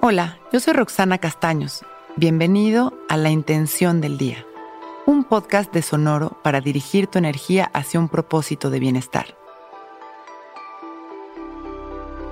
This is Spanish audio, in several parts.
Hola, yo soy Roxana Castaños. Bienvenido a La Intención del Día, un podcast de Sonoro para dirigir tu energía hacia un propósito de bienestar.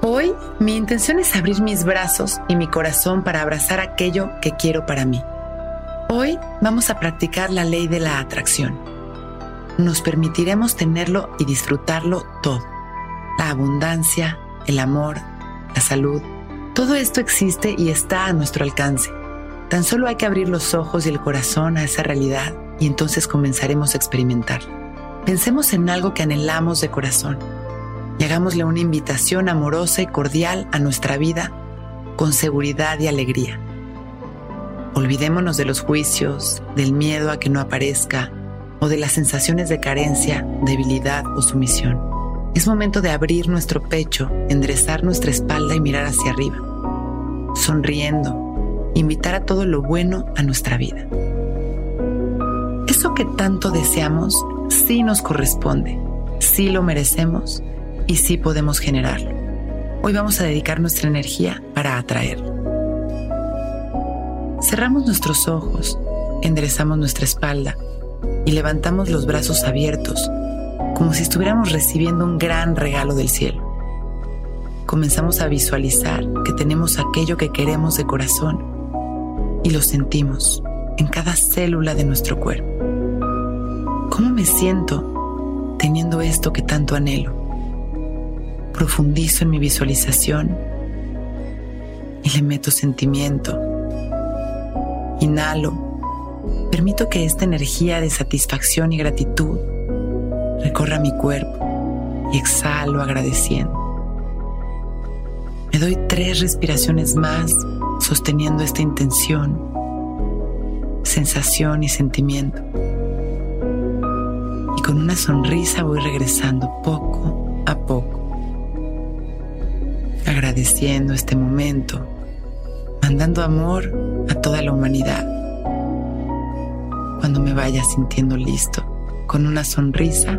Hoy mi intención es abrir mis brazos y mi corazón para abrazar aquello que quiero para mí. Hoy vamos a practicar la ley de la atracción. Nos permitiremos tenerlo y disfrutarlo todo. La abundancia, el amor, la salud, todo esto existe y está a nuestro alcance. Tan solo hay que abrir los ojos y el corazón a esa realidad y entonces comenzaremos a experimentar. Pensemos en algo que anhelamos de corazón y hagámosle una invitación amorosa y cordial a nuestra vida con seguridad y alegría. Olvidémonos de los juicios, del miedo a que no aparezca o de las sensaciones de carencia, debilidad o sumisión. Es momento de abrir nuestro pecho, enderezar nuestra espalda y mirar hacia arriba sonriendo, invitar a todo lo bueno a nuestra vida. Eso que tanto deseamos sí nos corresponde, sí lo merecemos y sí podemos generarlo. Hoy vamos a dedicar nuestra energía para atraerlo. Cerramos nuestros ojos, enderezamos nuestra espalda y levantamos los brazos abiertos, como si estuviéramos recibiendo un gran regalo del cielo comenzamos a visualizar que tenemos aquello que queremos de corazón y lo sentimos en cada célula de nuestro cuerpo. ¿Cómo me siento teniendo esto que tanto anhelo? Profundizo en mi visualización y le meto sentimiento. Inhalo. Permito que esta energía de satisfacción y gratitud recorra mi cuerpo y exhalo agradeciendo. Me doy tres respiraciones más sosteniendo esta intención, sensación y sentimiento. Y con una sonrisa voy regresando poco a poco, agradeciendo este momento, mandando amor a toda la humanidad. Cuando me vaya sintiendo listo, con una sonrisa,